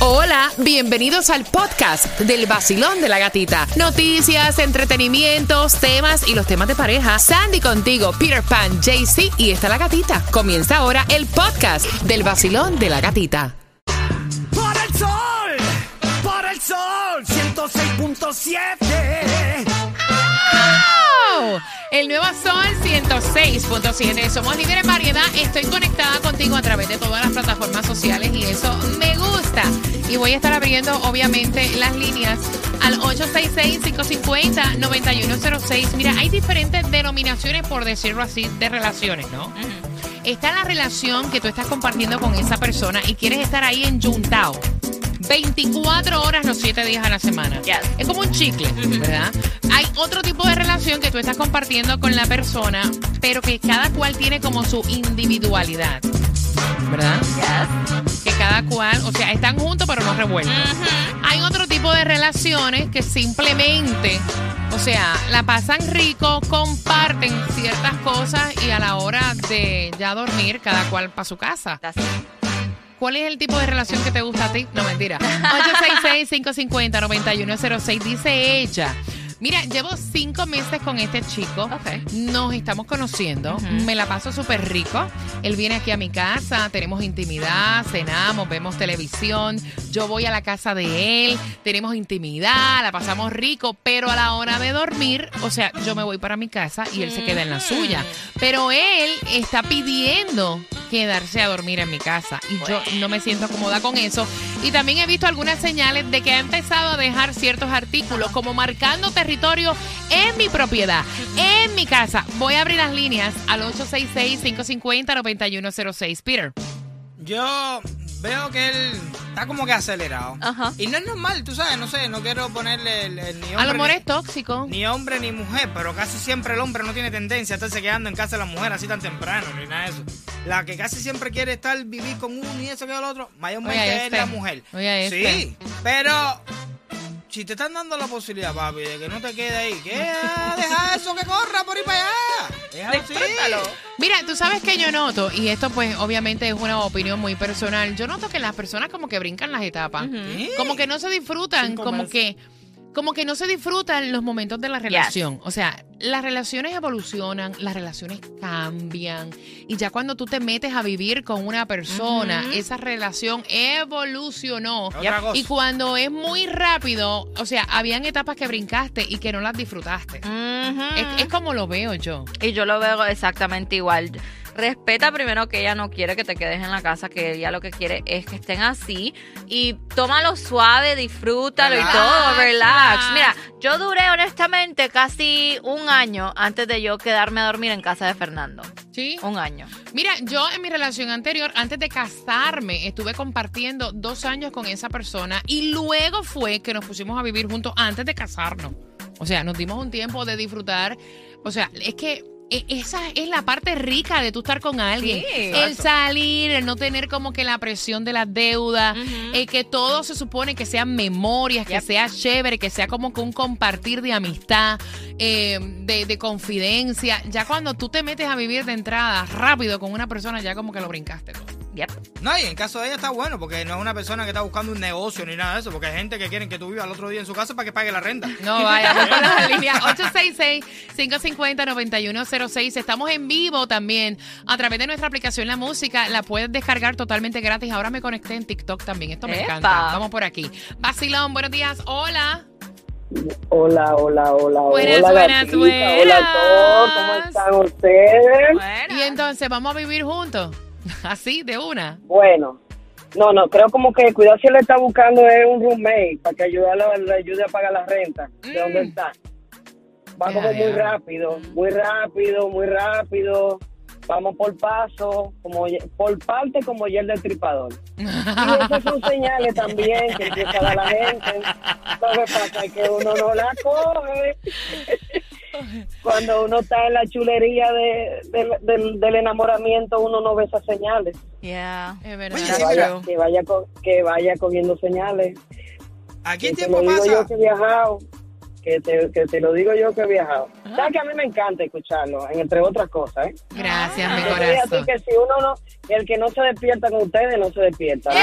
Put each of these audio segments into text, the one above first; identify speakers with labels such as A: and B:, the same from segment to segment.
A: Hola, bienvenidos al podcast del vacilón de la gatita. Noticias, entretenimientos, temas y los temas de pareja. Sandy contigo, Peter Pan, JC y está la gatita. Comienza ahora el podcast del vacilón de la gatita.
B: Por el sol, por el sol, 106.7.
A: ¡Oh! El nuevo Sol 106.7. Somos líderes en variedad. Estoy conectada contigo a través de todas las plataformas sociales y eso me gusta. Y voy a estar abriendo, obviamente, las líneas al 866-550-9106. Mira, hay diferentes denominaciones, por decirlo así, de relaciones, ¿no? Está la relación que tú estás compartiendo con esa persona y quieres estar ahí enjuntado. 24 horas los 7 días a la semana.
C: Yes.
A: Es como un chicle, ¿verdad? Hay otro tipo de relación que tú estás compartiendo con la persona, pero que cada cual tiene como su individualidad. ¿Verdad? Que cada cual, o sea, están juntos pero no revueltos. Hay otro tipo de relaciones que simplemente, o sea, la pasan rico, comparten ciertas cosas y a la hora de ya dormir, cada cual para su casa. ¿Cuál es el tipo de relación que te gusta a ti? No, mentira. 866-550-9106, dice ella. Mira, llevo cinco meses con este chico.
C: Ok.
A: Nos estamos conociendo. Me la paso súper rico. Él viene aquí a mi casa, tenemos intimidad, cenamos, vemos televisión. Yo voy a la casa de él, tenemos intimidad, la pasamos rico. Pero a la hora de dormir, o sea, yo me voy para mi casa y él se queda en la suya. Pero él está pidiendo quedarse a dormir en mi casa y yo no me siento cómoda con eso. Y también he visto algunas señales de que ha empezado a dejar ciertos artículos como marcando territorio en mi propiedad, en mi casa. Voy a abrir las líneas al 866-550-9106. Peter.
D: Yo veo que él está como que acelerado.
C: Ajá.
D: Y no es normal, tú sabes, no sé, no quiero ponerle el, el ni
A: A lo
D: hombre
A: mejor es tóxico.
D: ni hombre ni mujer, pero casi siempre el hombre no tiene tendencia a estarse quedando en casa de la mujer así tan temprano, ni nada de eso. La que casi siempre quiere estar, vivir con uno y eso que el otro, mayormente
A: Oye,
D: es
A: este.
D: la mujer.
A: Oye, este.
D: Sí, pero si te están dando la posibilidad, papi, de que no te quede ahí, que ah, deja eso que corra por ahí para allá.
A: Mira, tú sabes que yo noto, y esto pues obviamente es una opinión muy personal, yo noto que las personas como que brincan las etapas, como que no se disfrutan,
D: Cinco
A: como que, como que no se disfrutan los momentos de la relación. O sea, las relaciones evolucionan, las relaciones cambian, y ya cuando tú te metes a vivir con una persona, esa relación evolucionó. Y cuando es muy rápido, o sea, habían etapas que brincaste y que no las disfrutaste. Es como lo veo yo.
C: Y yo lo veo exactamente igual. Respeta primero que ella no quiere que te quedes en la casa, que ella lo que quiere es que estén así. Y tómalo suave, disfrútalo
D: Relax.
C: y todo, relax.
A: Relax.
C: Mira, yo duré honestamente casi un año antes de yo quedarme a dormir en casa de Fernando.
A: ¿Sí?
C: Un año.
A: Mira, yo en mi relación anterior, antes de casarme, estuve compartiendo dos años con esa persona y luego fue que nos pusimos a vivir juntos antes de casarnos. O sea, nos dimos un tiempo de disfrutar. O sea, es que esa es la parte rica de tú estar con alguien.
C: Sí.
A: el salir, el no tener como que la presión de las deudas, el que todo se supone que sean memorias, que
C: Yep.
A: sea chévere, que sea como que un compartir de amistad, eh, de, de confidencia. Ya cuando tú te metes a vivir de entrada rápido con una persona, ya como que lo brincaste. todo.
C: Yep.
D: No, y en caso de ella está bueno, porque no es una persona que está buscando un negocio ni nada de eso, porque hay gente que quieren que tú vivas al otro día en su casa para que pague la renta.
A: No vaya, las líneas 866-550-9106. Estamos en vivo también a través de nuestra aplicación La Música. La puedes descargar totalmente gratis. Ahora me conecté en TikTok también. Esto me
C: ¡Epa!
A: encanta. Vamos por aquí. Vacilón, buenos días. Hola.
E: Hola, hola, hola,
A: Buenas,
E: hola,
A: buenas,
E: gatita,
A: buenas.
E: Hola a todos, ¿cómo están ustedes?
C: Bueno.
A: Y entonces, ¿vamos a vivir juntos? Así, de una.
E: Bueno, no, no, creo como que cuidado si él está buscando es un roommate para que ayudarle, le ayude a pagar la renta de donde
A: Mm.
E: está. Va como muy rápido, muy rápido, muy rápido. Vamos por paso, como por parte como ya el del tripador. Y esas son señales también que empieza a dar la gente. Lo que pasa es que uno no la coge. Cuando uno está en la chulería de, del- del, del enamoramiento, uno no ve esas señales.
C: Yeah.
A: Es verdad.
D: Oye,
E: Que vaya, que vaya, co- que vaya cogiendo señales.
D: Aquí
E: Que
D: el
E: te
D: tiempo
E: lo digo
D: pasa.
E: yo que he viajado. Que te, que te lo digo yo que he viajado. Sabes que a mí me encanta escucharlo, entre otras cosas, ¿eh?
A: Gracias, mi
E: digo así
A: corazón.
E: que si uno no, el que no se despierta con ustedes, no se despierta. ¿no?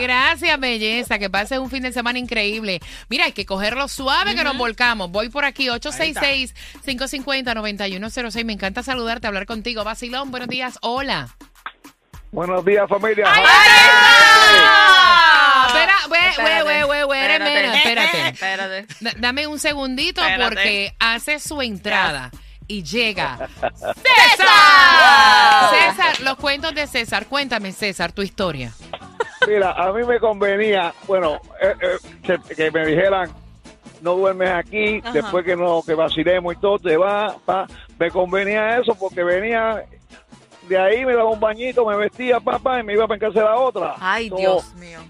A: Gracias, belleza. Que pases un fin de semana increíble. Mira, hay que cogerlo suave que nos volcamos. Voy por aquí, 866-550-9106. Me encanta saludarte, hablar contigo. Vacilón, buenos días. Hola.
F: Buenos días, familia.
A: Ah, Espera, we, we,
C: Espérate,
A: we,
C: espérate.
A: espérate.
C: Espérate.
A: Da- Dame un segundito
C: Espérate.
A: porque hace su entrada y llega
C: ¡César!
A: César, los cuentos de César. Cuéntame, César, tu historia.
F: Mira, a mí me convenía, bueno, eh, eh, que, que me dijeran, no duermes aquí,
C: Ajá.
F: después que no que vacilemos y todo, te va, pa. Me convenía eso porque venía de ahí, me daba un bañito, me vestía, papá, y me iba casa de la otra.
C: Ay,
F: So,
C: Dios mío.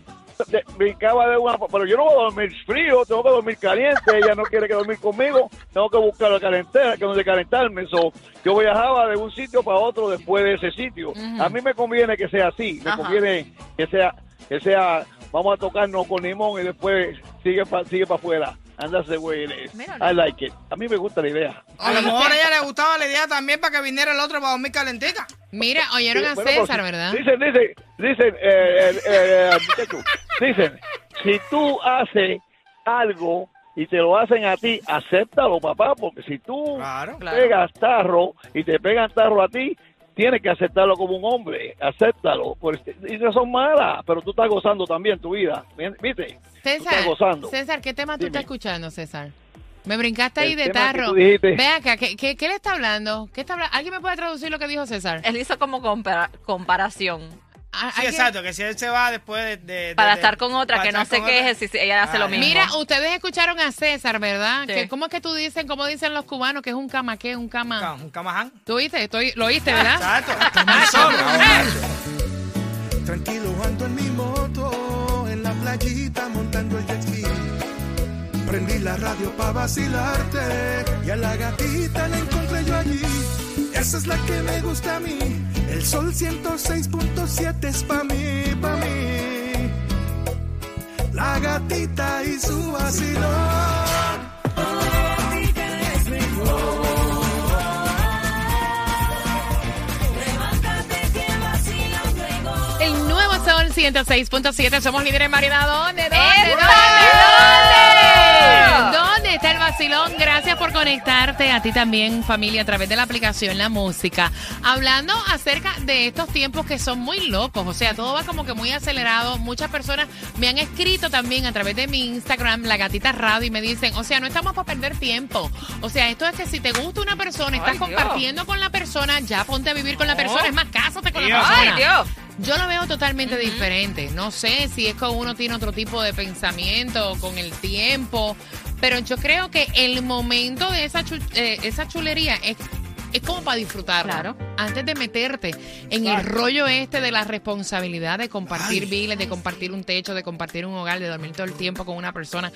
F: de- brincaba de una, pero yo no voy a dormir frío, tengo que dormir caliente, ella no quiere que dormir conmigo, tengo que buscar la calentera, que donde calentarme, so, yo viajaba de un sitio para otro después de ese sitio. A mí me conviene que sea así, me
C: Ajá.
F: conviene que sea, que sea, vamos a tocarnos con limón y después sigue para sigue para afuera. Ándase, güey. I like it. A mí me gusta la idea.
D: A lo mejor a ella le gustaba la idea también para que viniera el otro para dormir calentica.
A: Mira, oyeron a
F: Bueno,
A: César, ¿verdad?
F: Dicen, dicen, dicen, eh, eh, eh, muchacho, dicen, si tú haces algo y te lo hacen a ti, acéptalo, papá, porque si tú
D: Claro.
C: Claro.
F: pegas tarro y te pegan tarro a ti, tienes que aceptarlo como un hombre, acéptalo. Pues, y no son malas, pero tú estás gozando también tu vida, ¿viste? Tú
A: César,
F: estás gozando.
A: César, ¿qué tema tú
F: Dime.
A: estás escuchando, César? Me brincaste ahí
F: El
A: de tarro. Ve acá, ¿qué, qué, qué le está hablando? ¿Qué está ¿Alguien me puede traducir lo que dijo César?
C: Él hizo como compara- comparación.
A: Ah,
D: Sí,
A: ¿alguien?
D: exacto, que si él se va después de... de-
C: Para
D: de-
C: estar con otra que no
D: otra.
C: es, si ella hace lo
D: Ay.
C: mismo.
A: Mira, ustedes escucharon a César, ¿verdad?
C: Sí.
A: Que, ¿Cómo es que tú dicen, cómo dicen los cubanos que es un cama, qué? Un cama.
D: Un camaján.
A: ¿Tú oíste? Estoy, lo oíste, ¿verdad?
D: Exacto.
B: Tranquilo ando en mi moto, en la playita montando el jet ski. Prendí la radio para vacilarte y a la gatita la encontré yo allí. Esa es la que me gusta a mí. El sol 106.7 es pa' mí, pa' mí. La gatita y su vacilón.
A: El nuevo Sol 106.7. Somos líderes en variedad. ¿Dónde? ¿Dónde?
C: ¡Epa!
A: ¿Dónde? ¿Dónde está el vacilón? Gracias por conectarte. A ti también, familia, a través de la aplicación La Música. Hablando acerca de estos tiempos que son muy locos. O sea, todo va como que muy acelerado. Muchas personas me han escrito también a través de mi Instagram, La Gatita Radio, y me dicen, o sea, no estamos para perder tiempo. O sea, esto es que si te gusta una persona, estás
C: Ay,
A: compartiendo con la persona, ya ponte a vivir con la persona. Es más, cásate con la
D: Dios.
A: persona.
C: ¡Ay, Dios!
A: Yo lo veo totalmente diferente. No sé si es que uno tiene otro tipo de pensamiento con el tiempo, pero yo creo que el momento de esa, chu- eh, esa chulería es, es como para disfrutarlo.
C: Claro.
A: Antes de meterte en el rollo este de la responsabilidad de compartir
D: Ay.
A: biles, de compartir un techo, de compartir un hogar, de dormir todo el tiempo con una persona.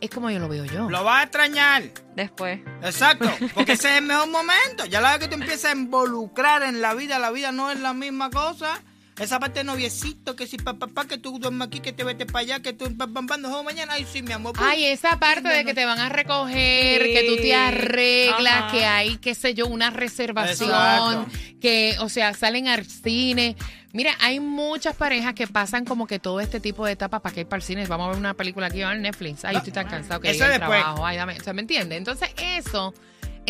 A: Es como yo lo veo yo.
D: Lo vas a extrañar.
C: Después.
D: Exacto, porque ese es el mejor momento. Ya la vez que tú empiezas a involucrar en la vida, la vida no es la misma cosa. Esa parte de noviecito, que si papá, pa, que tú duermes aquí, que te vete para allá, que tú pam, pam, no, mañana, ay sí, mi amor.
A: Ay, esa parte de que te van a recoger,
C: Sí.
A: que tú te arreglas,
C: Ajá.
A: que hay, qué sé yo, una reservación,
D: Exacto.
A: que, o sea, salen al cine. Mira, hay muchas parejas que pasan como que todo este tipo de etapas para que ir para el cine. Vamos a ver una película aquí en Netflix. Ay, estoy tan cansado que
D: Eso
A: el
D: después.
A: trabajo. Ay, dame, o sea, ¿me entiendes? Entonces, eso,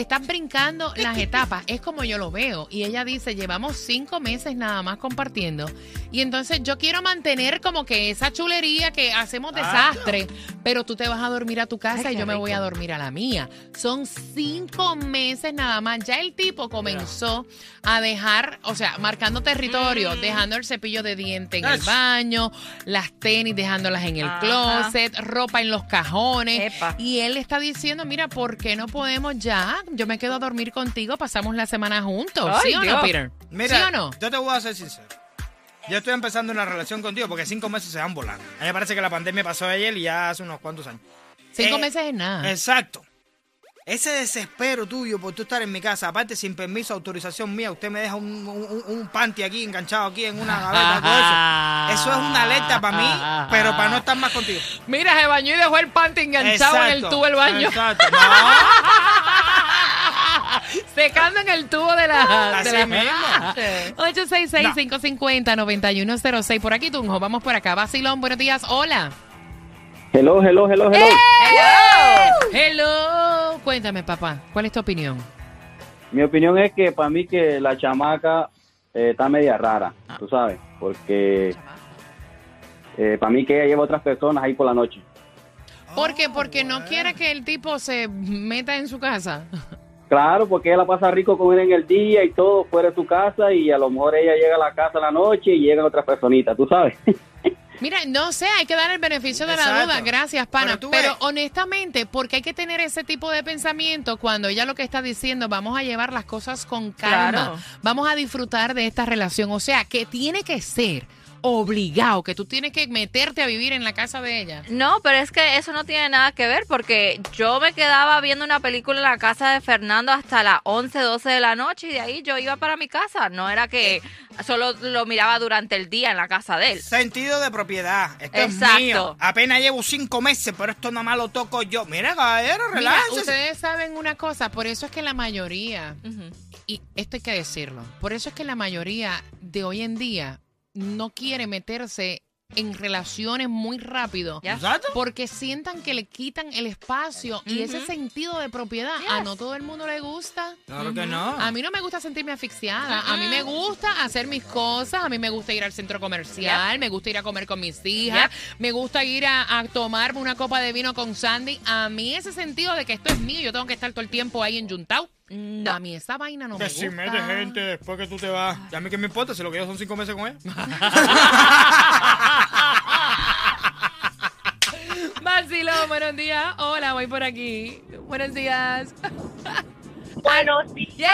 A: estás brincando las etapas. Es como yo lo veo. Y ella dice, llevamos cinco meses nada más compartiendo. Y entonces yo quiero mantener como que esa chulería que hacemos desastre, pero tú te vas a dormir a tu casa
C: Ay,
A: y yo me voy a dormir a la mía. Son cinco meses nada más. Ya el tipo comenzó a dejar, o sea, marcando territorio,
C: Mm.
A: dejando el cepillo de diente en el baño, las tenis dejándolas en el
C: Ajá.
A: closet, ropa en los cajones.
C: Epa.
A: Y él está diciendo, mira, ¿por qué no podemos ya? Yo me quedo a dormir contigo, pasamos la semana juntos.
C: Ay,
A: ¿Sí o no. Peter?
D: Mira,
A: ¿Sí o no?
D: yo te voy a ser sincero. Yo estoy empezando una relación contigo porque cinco meses se van volando. A mí me parece que la pandemia pasó ayer y ya hace unos cuantos años.
A: Cinco
D: Eh,
A: meses es nada.
D: Exacto. Ese desespero tuyo por tú estar en mi casa, aparte sin permiso, autorización mía, usted me deja un, un, un panty aquí enganchado aquí en una gaveta, todo eso. Eso es una alerta para mí, pero para no estar más contigo.
A: Mira, se bañó y dejó el panty enganchado en el tubo del baño.
D: Exacto. No.
A: Secando en el tubo de la...
D: Así
A: de la-
D: mismo.
A: 866-550-9106. Por aquí, Tunjo. Vamos por acá. Basilón, buenos días. Hola.
E: Hello, hello, hello, hello.
A: Hello. Cuéntame, papá. ¿Cuál es tu opinión?
E: Mi opinión es que para mí que la chamaca eh, está media rara, tú sabes, porque eh, para mí que ella lleva otras personas ahí por la noche.
A: ¿Por qué? Porque no quiere que el tipo se meta en su casa.
E: Claro, porque ella la pasa rico con él en el día y todo fuera de su casa y a lo mejor ella llega a la casa en la noche y llegan otras personitas, tú sabes.
A: Mira, no sé, hay que dar el beneficio de la duda. Gracias, pana.
D: Pero
A: Pero, honestamente, porque hay que tener ese tipo de pensamiento cuando ella lo que está diciendo, vamos a llevar las cosas con calma,
C: Claro.
A: vamos a disfrutar de esta relación. O sea, que tiene que ser obligado, que tú tienes que meterte a vivir en la casa de ella.
C: No, pero es que eso no tiene nada que ver porque yo me quedaba viendo una película en la casa de Fernando hasta las 11, 12 de la noche y de ahí yo iba para mi casa. No era que solo lo miraba durante el día en la casa de él.
D: Sentido de propiedad. Esto
C: Exacto.
D: es mío. Apenas llevo cinco meses, pero esto nada más lo toco yo. Mira, caballero, relájese.
A: ustedes saben una cosa, por eso es que la mayoría, y esto hay que decirlo, por eso es que la mayoría de hoy en día no quiere meterse en relaciones muy rápido.
D: Exacto.
A: Porque sientan que le quitan el espacio y ese sentido de propiedad. A no todo el mundo le gusta.
D: Claro que no.
A: A mí no me gusta sentirme asfixiada. A mí me gusta hacer mis cosas. A mí me gusta ir al centro comercial. Me gusta ir a comer con mis hijas. Me gusta ir a, a tomarme una copa de vino con Sandy. A mí ese sentido de que esto es mío, yo tengo que estar todo el tiempo ahí en Yuntao.
C: No.
A: A mí esa vaina no me
D: Que si
A: gusta.
D: mete gente después que tú te vas. Ya a mí que me importa si lo que yo son cinco meses con él.
A: Vacilón, buenos días. Hola, voy por aquí. Buenos días.
G: Buenos días.
A: ¡Yeah!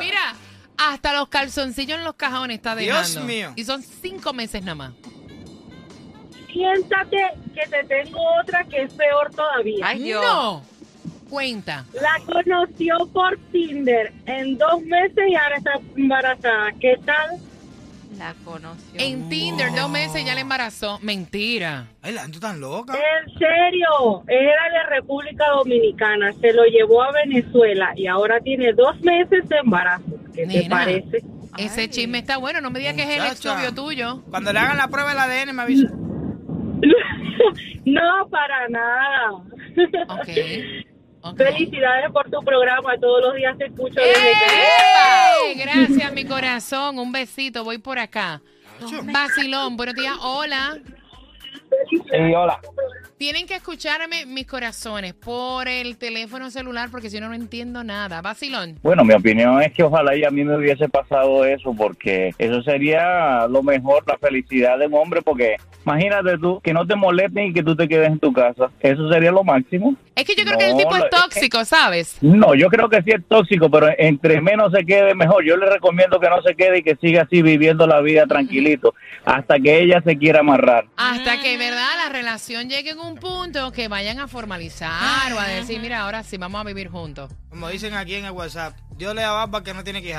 A: Mira, hasta los calzoncillos en los cajones está
D: Dios
A: dejando.
D: mío.
A: Y son cinco meses nada más.
G: Siéntate que te tengo otra que es peor todavía.
C: Ay, Dios.
A: No. Cuenta.
G: La conoció por Tinder en dos meses y ahora está embarazada. ¿Qué tal?
C: La conoció.
A: En Tinder, dos meses ya le embarazó. Mentira.
D: Ay, la gente tan loca.
G: En serio, era de República Dominicana, se lo llevó a Venezuela y ahora tiene dos meses de embarazo. ¿Qué te parece?
A: Ese
C: Ay.
A: chisme está bueno. No me digas que es el ex
D: Muchacha.
A: novio tuyo.
D: Cuando le hagan la prueba del ADN me avisa.
G: no, para nada.
A: Ok.
G: Felicidades por tu programa, todos los días te escucho desde que...
A: ¡Eh! Gracias, mi corazón. Un besito. Voy por acá. Vacilón, buenos días. Hola.
E: Sí, hola.
A: Tienen que escucharme mis corazones por el teléfono celular porque si no, no entiendo nada. Vacilón.
H: Bueno, mi opinión es que ojalá y a mí me hubiese pasado eso, porque eso sería lo mejor, la felicidad de un hombre, porque imagínate tú, que no te molesten y que tú te quedes en tu casa. Eso sería lo máximo.
A: Es que yo creo que el tipo es tóxico, ¿sabes?
H: No, yo creo que sí es tóxico, pero entre menos se quede, mejor. Yo le recomiendo que no se quede y que siga así viviendo la vida tranquilito, hasta que ella se quiera amarrar.
A: Hasta que, ¿verdad? La relación llegue en un punto que vayan a formalizar o a decir, mira, ahora sí, vamos a vivir juntos.
D: Como dicen aquí en el WhatsApp, Dios le da barba que no tiene que.